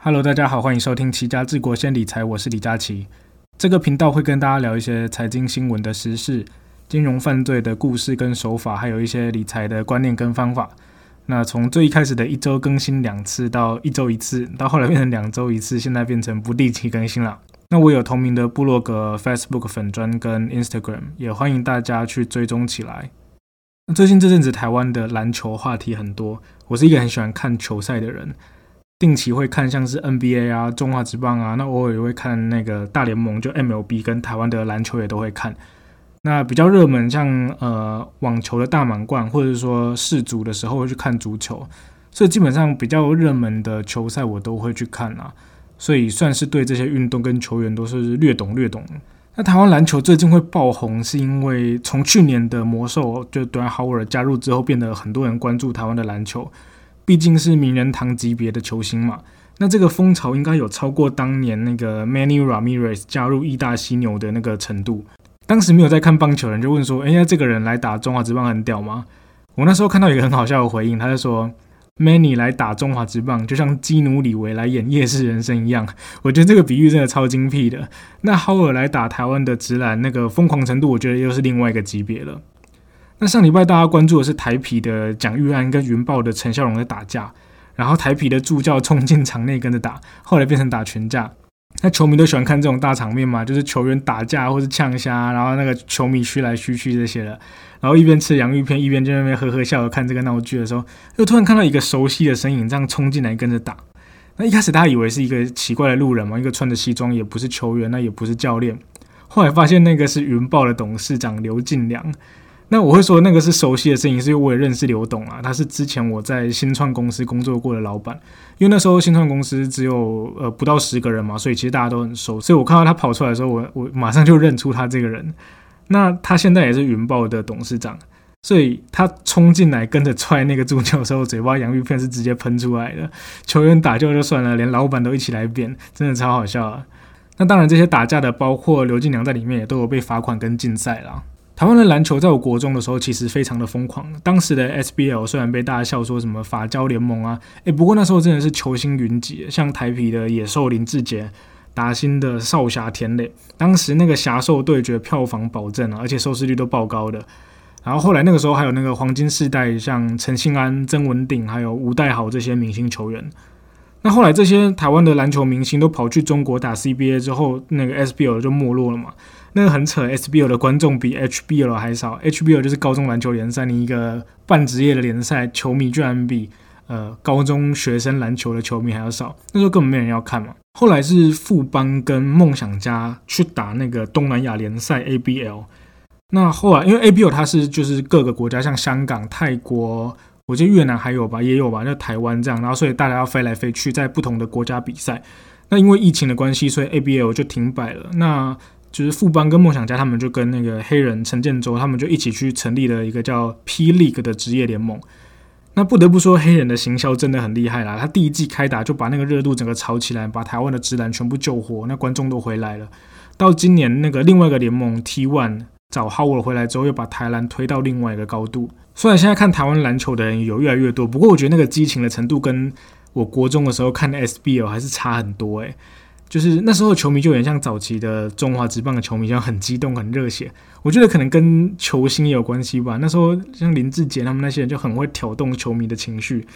Hello，大家好，欢迎收听《齐家治国先理财》，我是李佳琦。这个频道会跟大家聊一些财经新闻的时事、金融犯罪的故事跟手法，还有一些理财的观念跟方法。那从最一开始的一周更新两次，到一周一次，到后来变成两周一次，现在变成不定期更新了。那我有同名的部落格、Facebook 粉砖跟 Instagram，也欢迎大家去追踪起来。最近这阵子台湾的篮球话题很多，我是一个很喜欢看球赛的人，定期会看像是 NBA 啊、中华职棒啊，那偶尔也会看那个大联盟，就 MLB 跟台湾的篮球也都会看。那比较热门像呃网球的大满贯，或者说世足的时候会去看足球，所以基本上比较热门的球赛我都会去看啊。所以算是对这些运动跟球员都是略懂略懂。那台湾篮球最近会爆红，是因为从去年的魔兽就 d w a n Howard 加入之后，变得很多人关注台湾的篮球。毕竟是名人堂级别的球星嘛。那这个风潮应该有超过当年那个 Manny Ramirez 加入意大犀牛的那个程度。当时没有在看棒球人就问说：“哎呀，这个人来打中华职棒很屌吗？”我那时候看到一个很好笑的回应，他就说。Many 来打中华职棒，就像基努里维来演夜市人生一样。我觉得这个比喻真的超精辟的。那 Howard 来打台湾的直男，那个疯狂程度，我觉得又是另外一个级别了。那上礼拜大家关注的是台皮的蒋玉安跟云豹的陈孝荣在打架，然后台皮的助教冲进场内跟着打，后来变成打群架。那球迷都喜欢看这种大场面嘛，就是球员打架或是呛虾，然后那个球迷嘘来嘘去这些的，然后一边吃洋芋片一边在那边呵呵笑看这个闹剧的时候，又突然看到一个熟悉的身影这样冲进来跟着打。那一开始大家以为是一个奇怪的路人嘛，一个穿着西装也不是球员，那也不是教练，后来发现那个是云豹的董事长刘进良。那我会说那个是熟悉的声音，是因为我也认识刘董啊，他是之前我在新创公司工作过的老板。因为那时候新创公司只有呃不到十个人嘛，所以其实大家都很熟。所以我看到他跑出来的时候，我我马上就认出他这个人。那他现在也是云豹的董事长，所以他冲进来跟着踹那个助教的时候，嘴巴洋芋片是直接喷出来的。球员打架就算了，连老板都一起来扁，真的超好笑啊！那当然，这些打架的包括刘进良在里面，也都有被罚款跟禁赛啦。台湾的篮球在我国中的时候，其实非常的疯狂。当时的 SBL 虽然被大家笑说什么法交联盟啊，诶，不过那时候真的是球星云集，像台皮的野兽林志杰、达新的少侠田磊，当时那个侠兽对决票房保证啊，而且收视率都爆高的。然后后来那个时候还有那个黄金世代，像陈信安、曾文鼎还有吴代豪这些明星球员。那后来这些台湾的篮球明星都跑去中国打 CBA 之后，那个 SBL 就没落了嘛。那个很扯，SBL 的观众比 HBL 还少。HBL 就是高中篮球联赛，你一个半职业的联赛，球迷居然比呃高中学生篮球的球迷还要少。那时候根本没人要看嘛。后来是富邦跟梦想家去打那个东南亚联赛 ABL。那后来因为 ABL 它是就是各个国家，像香港、泰国，我记得越南还有吧，也有吧，就台湾这样。然后所以大家要飞来飞去，在不同的国家比赛。那因为疫情的关系，所以 ABL 就停摆了。那就是富邦跟梦想家，他们就跟那个黑人陈建州，他们就一起去成立了一个叫 P League 的职业联盟。那不得不说，黑人的行销真的很厉害啦！他第一季开打就把那个热度整个炒起来，把台湾的直男全部救活，那观众都回来了。到今年那个另外一个联盟 T One 找 Howard 回来之后，又把台篮推到另外一个高度。虽然现在看台湾篮球的人有越来越多，不过我觉得那个激情的程度跟我国中的时候看的 SBL 还是差很多诶。就是那时候球迷就有点像早期的中华职棒的球迷一样，很激动、很热血。我觉得可能跟球星也有关系吧。那时候像林志杰他们那些人就很会挑动球迷的情绪。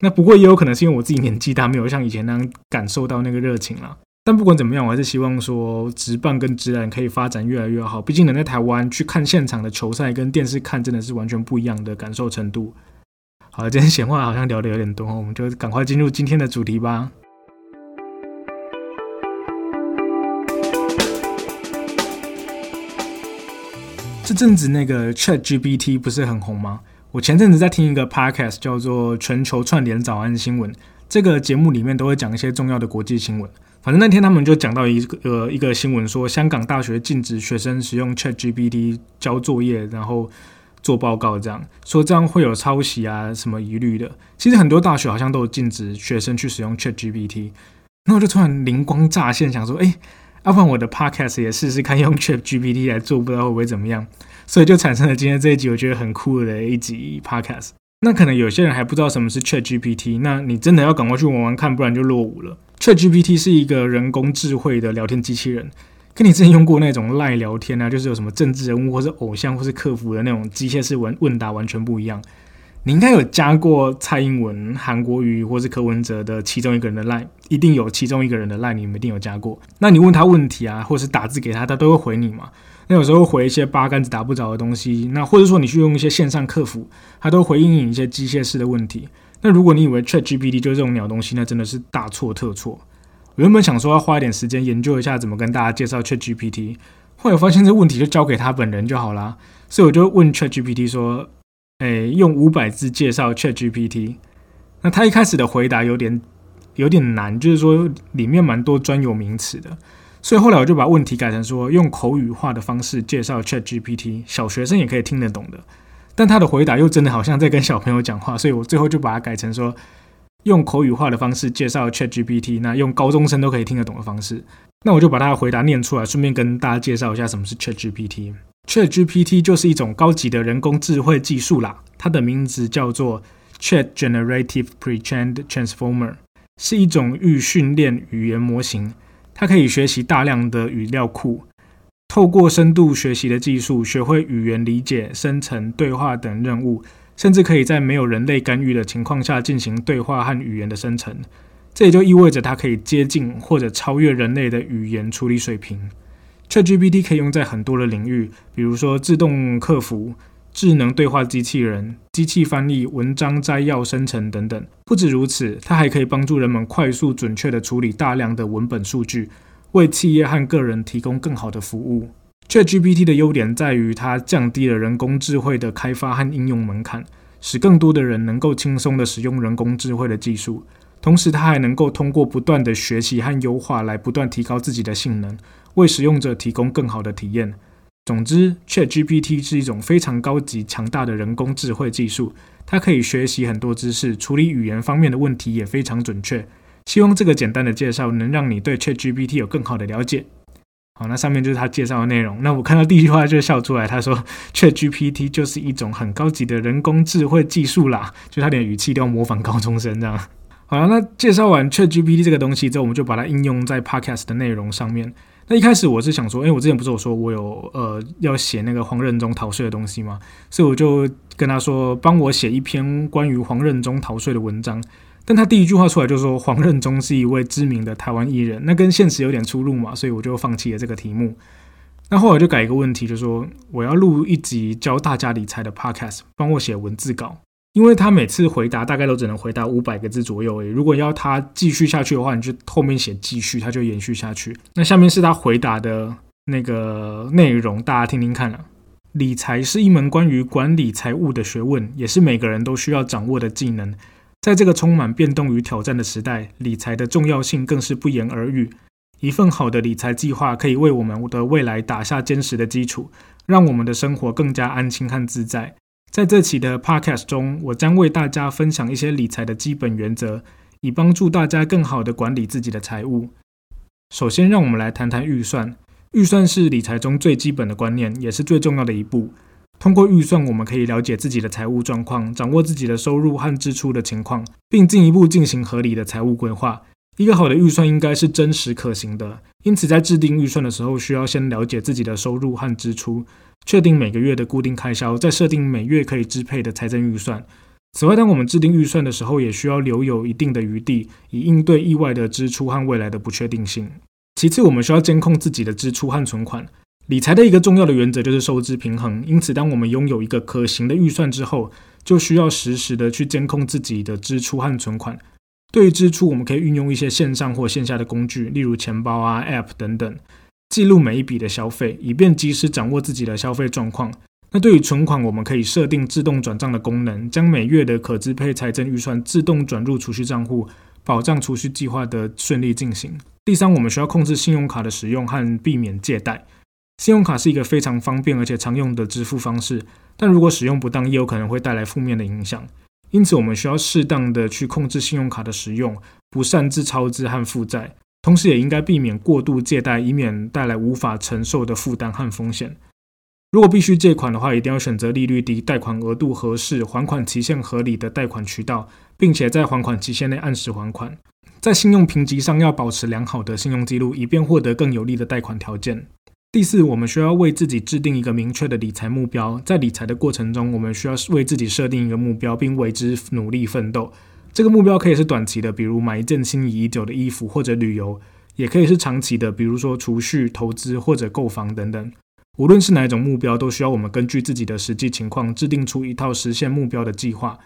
那不过也有可能是因为我自己年纪大，没有像以前那样感受到那个热情了。但不管怎么样，我还是希望说职棒跟职篮可以发展越来越好。毕竟能在台湾去看现场的球赛，跟电视看真的是完全不一样的感受程度。好了，今天闲话好像聊的有点多，我们就赶快进入今天的主题吧。这阵子那个 Chat GPT 不是很红吗？我前阵子在听一个 podcast 叫做《全球串联早安新闻》，这个节目里面都会讲一些重要的国际新闻。反正那天他们就讲到一个呃一个新闻，说香港大学禁止学生使用 Chat GPT 交作业，然后做报告，这样说这样会有抄袭啊什么疑虑的。其实很多大学好像都有禁止学生去使用 Chat GPT。那我就突然灵光乍现，想说，哎。要不然我的 podcast 也试试看用 Chat GPT 来做，不知道会不会怎么样，所以就产生了今天这一集我觉得很酷的一集 podcast。那可能有些人还不知道什么是 Chat GPT，那你真的要赶快去玩玩看，不然就落伍了。ChatGPT 是一个人工智慧的聊天机器人，跟你之前用过那种赖聊天啊，就是有什么政治人物或是偶像或是客服的那种机械式问问答完全不一样。你应该有加过蔡英文、韩国瑜或是柯文哲的其中一个人的赖，一定有其中一个人的赖，你们一定有加过。那你问他问题啊，或是打字给他，他都会回你嘛？那有时候回一些八竿子打不着的东西，那或者说你去用一些线上客服，他都回应你一些机械式的问题。那如果你以为 ChatGPT 就是这种鸟东西，那真的是大错特错。我原本想说要花一点时间研究一下怎么跟大家介绍 ChatGPT，后来发现这问题就交给他本人就好啦，所以我就问 ChatGPT 说：“诶，用五百字介绍 ChatGPT。”那他一开始的回答有点有点难，就是说里面蛮多专有名词的，所以后来我就把问题改成说用口语化的方式介绍 ChatGPT，小学生也可以听得懂的。但他的回答又真的好像在跟小朋友讲话，所以我最后就把它改成说。用口语化的方式介绍 ChatGPT，那用高中生都可以听得懂的方式，那我就把他的回答念出来，顺便跟大家介绍一下什么是 ChatGPT。ChatGPT 就是一种高级的人工智慧技术啦，它的名字叫做 Chat Generative Pre-trained Transformer，是一种预训练语言模型，它可以学习大量的语料库，透过深度学习的技术，学会语言理解、生成、对话等任务。甚至可以在没有人类干预的情况下进行对话和语言的生成，这也就意味着它可以接近或者超越人类的语言处理水平。ChatGPT 可以用在很多的领域，比如说自动客服、智能对话机器人、机器翻译、文章摘要生成等等。不止如此，它还可以帮助人们快速准确地处理大量的文本数据，为企业和个人提供更好的服务。ChatGPT 的优点在于，它降低了人工智慧的开发和应用门槛，使更多的人能够轻松地使用人工智慧的技术。同时，它还能够通过不断的学习和优化来不断提高自己的性能，为使用者提供更好的体验。总之，ChatGPT 是一种非常高级、强大的人工智慧技术，它可以学习很多知识，处理语言方面的问题也非常准确。希望这个简单的介绍能让你对 ChatGPT 有更好的了解。好，那上面就是他介绍的内容。那我看到第一句话就笑出来，他说：“ChatGPT 就是一种很高级的人工智慧技术啦。”就他连语气都要模仿高中生这样。好了，那介绍完 ChatGPT 这个东西之后，我们就把它应用在 Podcast 的内容上面。那一开始我是想说，哎，我之前不是有说我有呃要写那个黄任中逃税的东西吗？所以我就跟他说，帮我写一篇关于黄任中逃税的文章。但他第一句话出来就说黄任中是一位知名的台湾艺人，那跟现实有点出入嘛，所以我就放弃了这个题目。那后来就改一个问题，就说我要录一集教大家理财的 podcast，帮我写文字稿，因为他每次回答大概都只能回答五百个字左右诶。如果要他继续下去的话，你就后面写继续，他就延续下去。那下面是他回答的那个内容，大家听听看了。理财是一门关于管理财务的学问，也是每个人都需要掌握的技能。在这个充满变动与挑战的时代，理财的重要性更是不言而喻。一份好的理财计划可以为我们的未来打下坚实的基础，让我们的生活更加安心和自在。在这期的 Podcast 中，我将为大家分享一些理财的基本原则，以帮助大家更好地管理自己的财务。首先，让我们来谈谈预算。预算是理财中最基本的观念，也是最重要的一步。通过预算，我们可以了解自己的财务状况，掌握自己的收入和支出的情况，并进一步进行合理的财务规划。一个好的预算应该是真实可行的，因此在制定预算的时候，需要先了解自己的收入和支出，确定每个月的固定开销，再设定每月可以支配的财政预算。此外，当我们制定预算的时候，也需要留有一定的余地，以应对意外的支出和未来的不确定性。其次，我们需要监控自己的支出和存款。理财的一个重要的原则就是收支平衡，因此，当我们拥有一个可行的预算之后，就需要实时的去监控自己的支出和存款。对于支出，我们可以运用一些线上或线下的工具，例如钱包啊、App 等等，记录每一笔的消费，以便及时掌握自己的消费状况。那对于存款，我们可以设定自动转账的功能，将每月的可支配财政预算自动转入储蓄账户，保障储蓄计划的顺利进行。第三，我们需要控制信用卡的使用和避免借贷。信用卡是一个非常方便而且常用的支付方式，但如果使用不当，也有可能会带来负面的影响。因此，我们需要适当的去控制信用卡的使用，不擅自超支和负债，同时也应该避免过度借贷，以免带来无法承受的负担和风险。如果必须借款的话，一定要选择利率低、贷款额度合适、还款期限合理的贷款渠道，并且在还款期限内按时还款。在信用评级上要保持良好的信用记录，以便获得更有利的贷款条件。第四，我们需要为自己制定一个明确的理财目标。在理财的过程中，我们需要为自己设定一个目标，并为之努力奋斗。这个目标可以是短期的，比如买一件心仪已久的衣服或者旅游；也可以是长期的，比如说储蓄、投资或者购房等等。无论是哪一种目标，都需要我们根据自己的实际情况制定出一套实现目标的计划，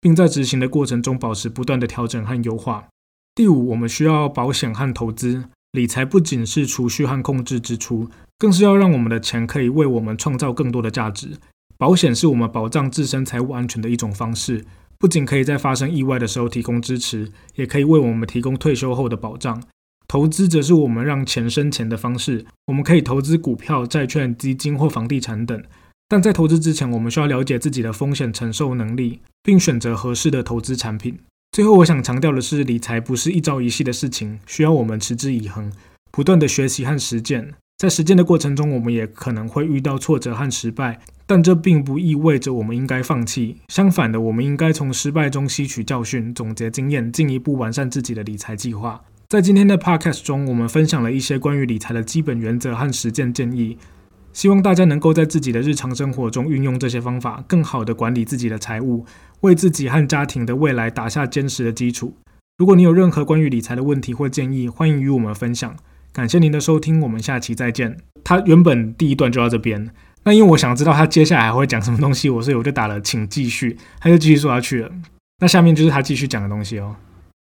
并在执行的过程中保持不断的调整和优化。第五，我们需要保险和投资。理财不仅是储蓄和控制支出。更是要让我们的钱可以为我们创造更多的价值。保险是我们保障自身财务安全的一种方式，不仅可以在发生意外的时候提供支持，也可以为我们提供退休后的保障。投资则是我们让钱生钱的方式，我们可以投资股票、债券、基金或房地产等。但在投资之前，我们需要了解自己的风险承受能力，并选择合适的投资产品。最后，我想强调的是，理财不是一朝一夕的事情，需要我们持之以恒，不断的学习和实践。在实践的过程中，我们也可能会遇到挫折和失败，但这并不意味着我们应该放弃。相反的，我们应该从失败中吸取教训，总结经验，进一步完善自己的理财计划。在今天的 Podcast 中，我们分享了一些关于理财的基本原则和实践建议，希望大家能够在自己的日常生活中运用这些方法，更好地管理自己的财务，为自己和家庭的未来打下坚实的基础。如果你有任何关于理财的问题或建议，欢迎与我们分享。感谢您的收听，我们下期再见。他原本第一段就到这边，那因为我想知道他接下来还会讲什么东西，我所以我就打了请继续，他就继续说下去了。那下面就是他继续讲的东西哦。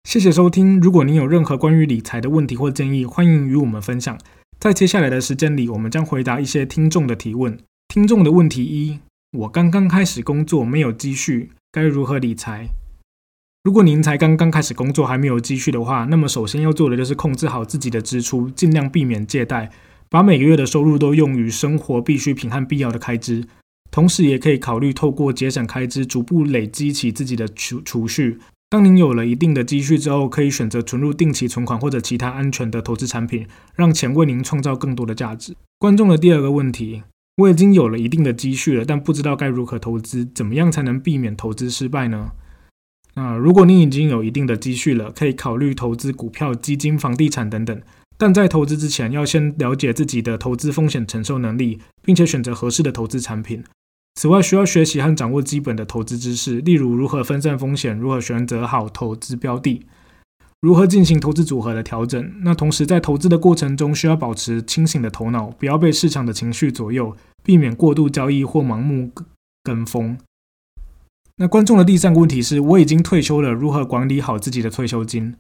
谢谢收听，如果您有任何关于理财的问题或建议，欢迎与我们分享。在接下来的时间里，我们将回答一些听众的提问。听众的问题一：我刚刚开始工作，没有积蓄，该如何理财？如果您才刚刚开始工作，还没有积蓄的话，那么首先要做的就是控制好自己的支出，尽量避免借贷，把每个月的收入都用于生活必需品和必要的开支。同时，也可以考虑透过节省开支，逐步累积起自己的储储蓄。当您有了一定的积蓄之后，可以选择存入定期存款或者其他安全的投资产品，让钱为您创造更多的价值。观众的第二个问题：我已经有了一定的积蓄了，但不知道该如何投资，怎么样才能避免投资失败呢？那如果你已经有一定的积蓄了，可以考虑投资股票、基金、房地产等等。但在投资之前，要先了解自己的投资风险承受能力，并且选择合适的投资产品。此外，需要学习和掌握基本的投资知识，例如如何分散风险、如何选择好投资标的、如何进行投资组合的调整。那同时，在投资的过程中，需要保持清醒的头脑，不要被市场的情绪左右，避免过度交易或盲目跟风。那观众的第三个问题是：我已经退休了，如何管理好自己的退休金？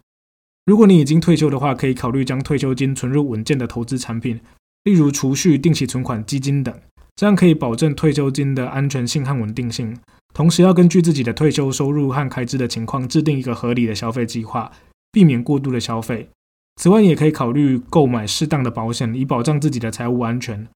如果你已经退休的话，可以考虑将退休金存入稳健的投资产品，例如储蓄、定期存款、基金等，这样可以保证退休金的安全性和稳定性。同时，要根据自己的退休收入和开支的情况，制定一个合理的消费计划，避免过度的消费。此外，也可以考虑购买适当的保险，以保障自己的财务安全。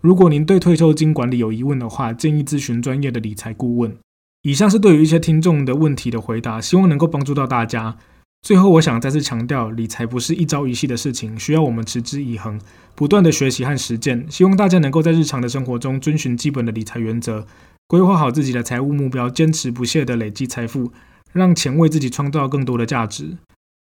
如果您对退休金管理有疑问的话，建议咨询专业的理财顾问。以上是对于一些听众的问题的回答，希望能够帮助到大家。最后，我想再次强调，理财不是一朝一夕的事情，需要我们持之以恒，不断的学习和实践。希望大家能够在日常的生活中遵循基本的理财原则，规划好自己的财务目标，坚持不懈的累积财富，让钱为自己创造更多的价值。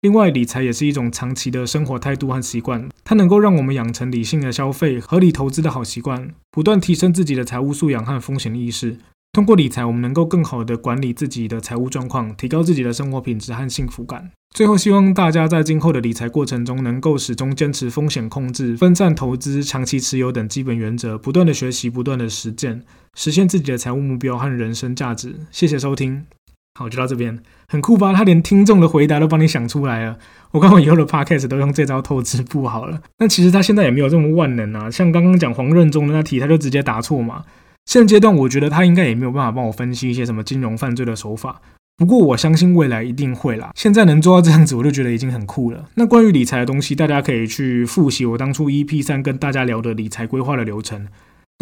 另外，理财也是一种长期的生活态度和习惯，它能够让我们养成理性的消费、合理投资的好习惯，不断提升自己的财务素养和风险意识。通过理财，我们能够更好地管理自己的财务状况，提高自己的生活品质和幸福感。最后，希望大家在今后的理财过程中，能够始终坚持风险控制、分散投资、长期持有等基本原则，不断的学习，不断的实践，实现自己的财务目标和人生价值。谢谢收听，好，就到这边，很酷吧？他连听众的回答都帮你想出来了。我看我以后的 podcast 都用这招透支不好了。那其实他现在也没有这么万能啊，像刚刚讲黄任中的那题，他就直接答错嘛。现阶段，我觉得他应该也没有办法帮我分析一些什么金融犯罪的手法。不过，我相信未来一定会啦。现在能做到这样子，我就觉得已经很酷了。那关于理财的东西，大家可以去复习我当初 EP 三跟大家聊的理财规划的流程。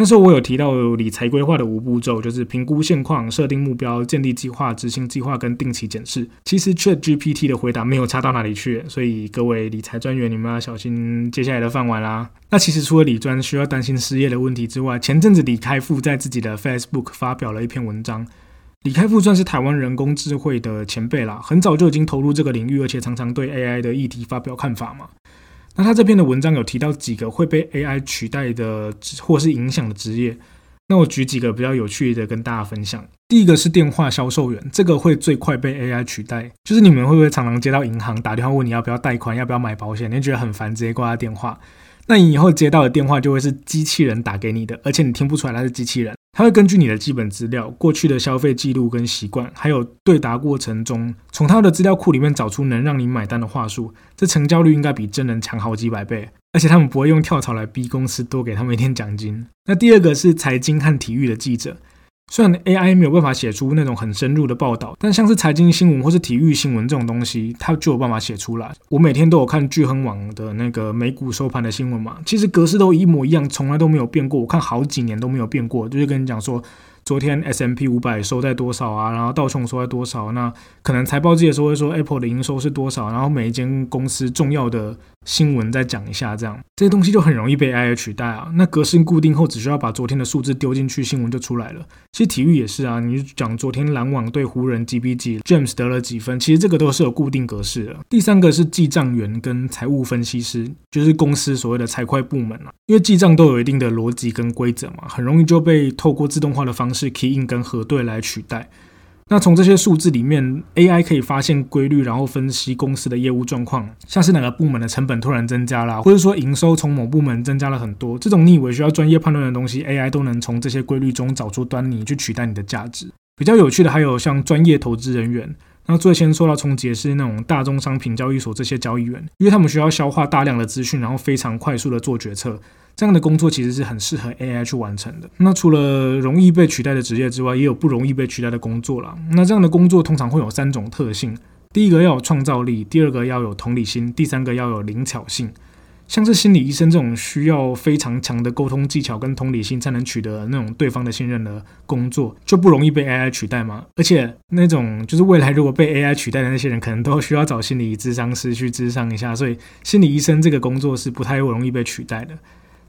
那时候我有提到理财规划的五步骤，就是评估现况、设定目标、建立计划、执行计划跟定期检视。其实 Chat GPT 的回答没有差到哪里去，所以各位理财专员，你们要小心接下来的饭碗啦。那其实除了理专需要担心失业的问题之外，前阵子李开复在自己的 Facebook 发表了一篇文章，李开复算是台湾人工智慧的前辈啦，很早就已经投入这个领域，而且常常对 AI 的议题发表看法嘛。那他这篇的文章有提到几个会被 AI 取代的或是影响的职业，那我举几个比较有趣的跟大家分享。第一个是电话销售员，这个会最快被 AI 取代。就是你们会不会常常接到银行打电话问你要不要贷款，要不要买保险，你觉得很烦，直接挂他电话？那你以后接到的电话就会是机器人打给你的，而且你听不出来它是机器人。他会根据你的基本资料、过去的消费记录跟习惯，还有对答过程中，从他的资料库里面找出能让你买单的话术。这成交率应该比真人强好几百倍，而且他们不会用跳槽来逼公司多给他们一点奖金。那第二个是财经和体育的记者。虽然 AI 没有办法写出那种很深入的报道，但像是财经新闻或是体育新闻这种东西，它就有办法写出来。我每天都有看聚亨网的那个美股收盘的新闻嘛，其实格式都一模一样，从来都没有变过。我看好几年都没有变过，就是跟你讲说。昨天 S M P 五百收在多少啊？然后道琼收在多少？那可能财报季的时候会说 Apple 的营收是多少？然后每一间公司重要的新闻再讲一下，这样这些东西就很容易被 AI 取代啊。那格式固定后，只需要把昨天的数字丢进去，新闻就出来了。其实体育也是啊，你讲昨天篮网对湖人几比几，James 得了几分，其实这个都是有固定格式的。第三个是记账员跟财务分析师，就是公司所谓的财会部门啊，因为记账都有一定的逻辑跟规则嘛，很容易就被透过自动化的方式。key in 跟核对来取代。那从这些数字里面，AI 可以发现规律，然后分析公司的业务状况，像是哪个部门的成本突然增加了，或者说营收从某部门增加了很多，这种你以为需要专业判断的东西，AI 都能从这些规律中找出端倪，去取代你的价值。比较有趣的还有像专业投资人员，那最先受到冲击是那种大宗商品交易所这些交易员，因为他们需要消化大量的资讯，然后非常快速的做决策。这样的工作其实是很适合 AI 去完成的。那除了容易被取代的职业之外，也有不容易被取代的工作了。那这样的工作通常会有三种特性：第一个要有创造力，第二个要有同理心，第三个要有灵巧性。像是心理医生这种需要非常强的沟通技巧跟同理心才能取得那种对方的信任的工作，就不容易被 AI 取代吗？而且那种就是未来如果被 AI 取代的那些人，可能都需要找心理咨商师去咨商一下。所以心理医生这个工作是不太容易被取代的。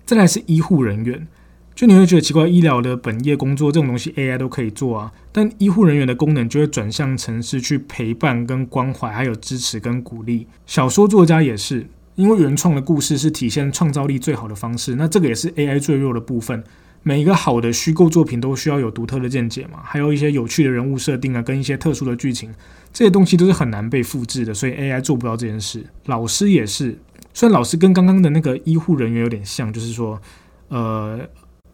再来是医护人员，就你会觉得奇怪，医疗的本业工作这种东西 AI 都可以做啊，但医护人员的功能就会转向城市去陪伴、跟关怀，还有支持跟鼓励。小说作家也是，因为原创的故事是体现创造力最好的方式，那这个也是 AI 最弱的部分。每一个好的虚构作品都需要有独特的见解嘛，还有一些有趣的人物设定啊，跟一些特殊的剧情，这些东西都是很难被复制的，所以 AI 做不到这件事。老师也是。虽然老师跟刚刚的那个医护人员有点像，就是说，呃，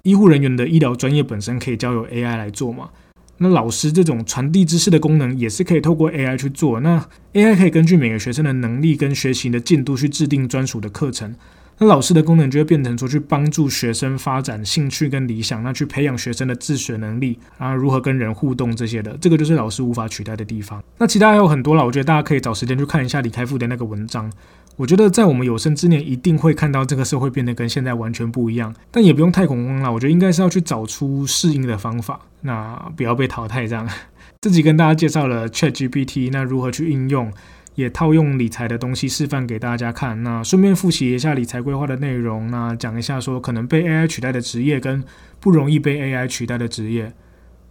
医护人员的医疗专业本身可以交由 AI 来做嘛。那老师这种传递知识的功能也是可以透过 AI 去做。那 AI 可以根据每个学生的能力跟学习的进度去制定专属的课程。那老师的功能就会变成说去帮助学生发展兴趣跟理想，那去培养学生的自学能力，然后如何跟人互动这些的，这个就是老师无法取代的地方。那其他还有很多了，我觉得大家可以找时间去看一下李开复的那个文章。我觉得在我们有生之年一定会看到这个社会变得跟现在完全不一样，但也不用太恐慌了。我觉得应该是要去找出适应的方法，那不要被淘汰这样。自己跟大家介绍了 ChatGPT，那如何去应用，也套用理财的东西示范给大家看。那顺便复习一下理财规划的内容，那讲一下说可能被 AI 取代的职业跟不容易被 AI 取代的职业。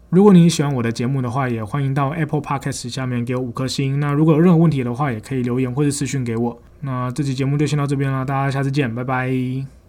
如果你喜欢我的节目的话，也欢迎到 Apple Podcast 下面给我五颗星。那如果有任何问题的话，也可以留言或者私讯给我。那这期节目就先到这边了，大家下次见，拜拜。